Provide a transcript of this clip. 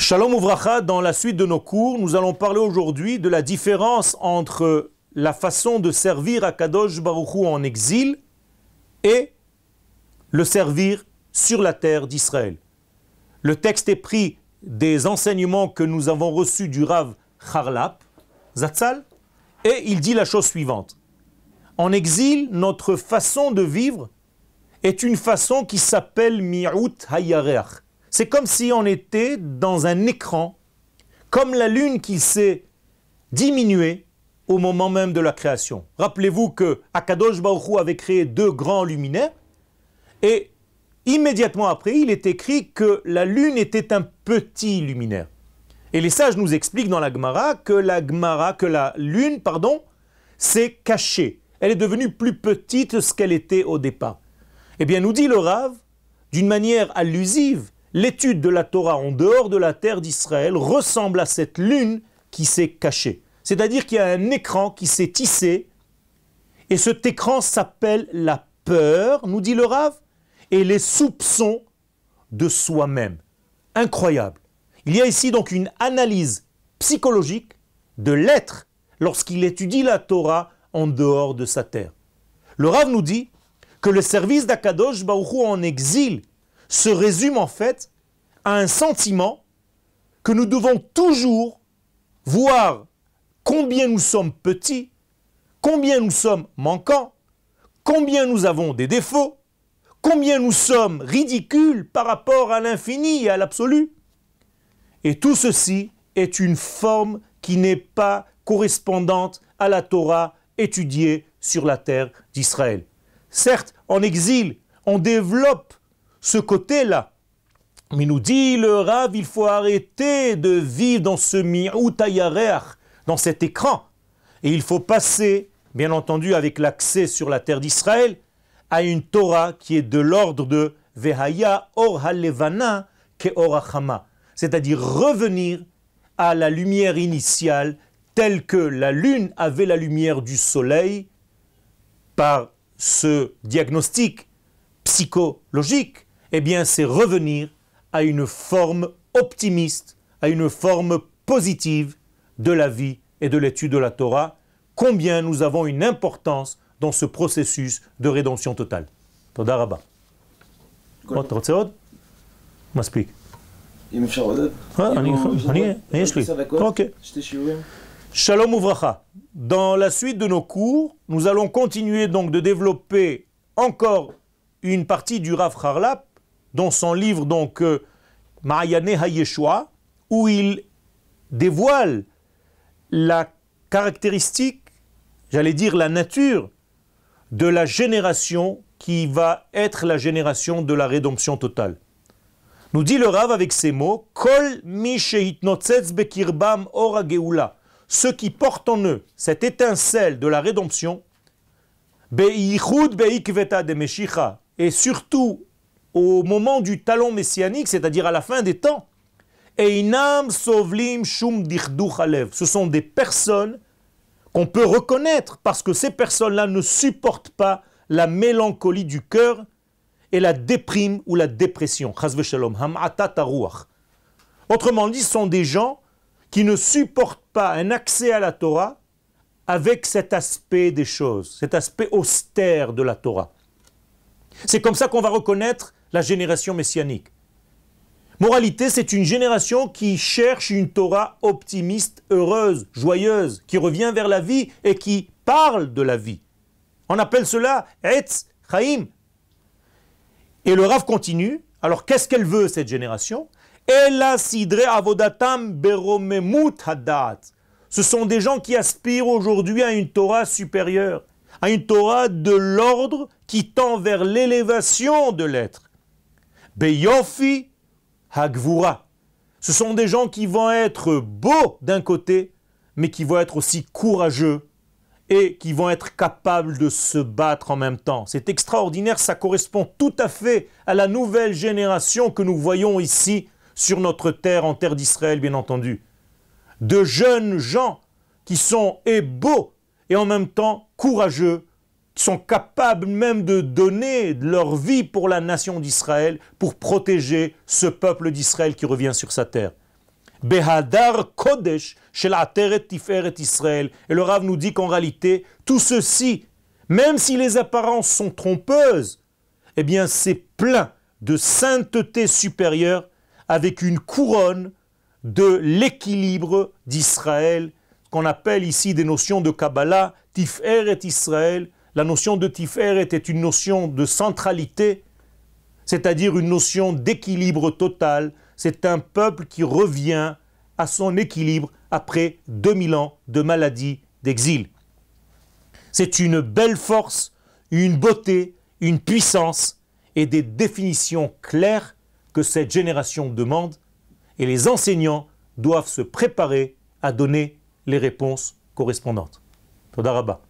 Shalom Ouvracha, dans la suite de nos cours, nous allons parler aujourd'hui de la différence entre la façon de servir à Kadosh Baruchou en exil et le servir sur la terre d'Israël. Le texte est pris des enseignements que nous avons reçus du Rav Charlap, Zatzal, et il dit la chose suivante. En exil, notre façon de vivre est une façon qui s'appelle Mi'ut Hayareach. C'est comme si on était dans un écran, comme la lune qui s'est diminuée au moment même de la création. Rappelez-vous que Akadosh Baruch avait créé deux grands luminaires et immédiatement après, il est écrit que la lune était un petit luminaire. Et les sages nous expliquent dans la Gemara que la Gemara, que la lune, pardon, s'est cachée. Elle est devenue plus petite ce qu'elle était au départ. Eh bien, nous dit le Rav, d'une manière allusive, l'étude de la Torah en dehors de la terre d'Israël ressemble à cette lune qui s'est cachée. C'est-à-dire qu'il y a un écran qui s'est tissé, et cet écran s'appelle la peur, nous dit le Rav, et les soupçons de soi-même. Incroyable. Il y a ici donc une analyse psychologique de l'être lorsqu'il étudie la Torah en dehors de sa terre. Le Rav nous dit que le service d'Akadosh Baruchou en exil se résume en fait à un sentiment que nous devons toujours voir combien nous sommes petits, combien nous sommes manquants, combien nous avons des défauts, combien nous sommes ridicules par rapport à l'infini et à l'absolu. Et tout ceci est une forme qui n'est pas correspondante à la Torah étudiée sur la terre d'Israël. Certes, en exil, on développe ce côté-là. Mais nous dit le Rav, il faut arrêter de vivre dans ce mi'utayarer, dans cet écran. Et il faut passer, bien entendu, avec l'accès sur la terre d'Israël, à une Torah qui est de l'ordre de Vehaya or halevana ke orachama. C'est-à-dire revenir à la lumière initiale telle que la lune avait la lumière du soleil par ce diagnostic psychologique eh bien c'est revenir à une forme optimiste, à une forme positive de la vie et de l'étude de la Torah, combien nous avons une importance dans ce processus de rédemption totale. Toda rabba. Shalom Ouvracha. Dans la suite de nos cours, nous allons continuer donc de développer encore une partie du Rav Harlap dans son livre donc euh, Ma'ayane HaYeshua, où il dévoile la caractéristique, j'allais dire la nature, de la génération qui va être la génération de la rédemption totale. Nous dit le Rav avec ces mots, Kol bekirbam ora ceux qui portent en eux cette étincelle de la rédemption, et surtout au moment du talon messianique, c'est-à-dire à la fin des temps, Ce sont des personnes qu'on peut reconnaître parce que ces personnes-là ne supportent pas la mélancolie du cœur et la déprime ou la dépression. Autrement dit, ce sont des gens qui ne supportent pas un accès à la Torah avec cet aspect des choses, cet aspect austère de la Torah. C'est comme ça qu'on va reconnaître la génération messianique. Moralité, c'est une génération qui cherche une Torah optimiste, heureuse, joyeuse, qui revient vers la vie et qui parle de la vie. On appelle cela Etz Chaim. Et le Rav continue. Alors qu'est-ce qu'elle veut, cette génération? Avodatam. Ce sont des gens qui aspirent aujourd'hui à une Torah supérieure, à une Torah de l'ordre qui tend vers l'élévation de l'être. Beyofi Hagvura. Ce sont des gens qui vont être beaux d'un côté, mais qui vont être aussi courageux et qui vont être capables de se battre en même temps. C'est extraordinaire, ça correspond tout à fait à la nouvelle génération que nous voyons ici sur notre terre, en terre d'Israël bien entendu. De jeunes gens qui sont beaux et en même temps courageux sont capables même de donner leur vie pour la nation d'Israël, pour protéger ce peuple d'Israël qui revient sur sa terre. Behadar Kodesh Tiferet Israël. Et le Rav nous dit qu'en réalité, tout ceci, même si les apparences sont trompeuses, eh bien c'est plein de sainteté supérieure avec une couronne de l'équilibre d'Israël, qu'on appelle ici des notions de Kabbalah, Tiferet Israël. La notion de Tiferet est une notion de centralité, c'est-à-dire une notion d'équilibre total. C'est un peuple qui revient à son équilibre après 2000 ans de maladie, d'exil. C'est une belle force, une beauté, une puissance et des définitions claires que cette génération demande et les enseignants doivent se préparer à donner les réponses correspondantes. Todarabah.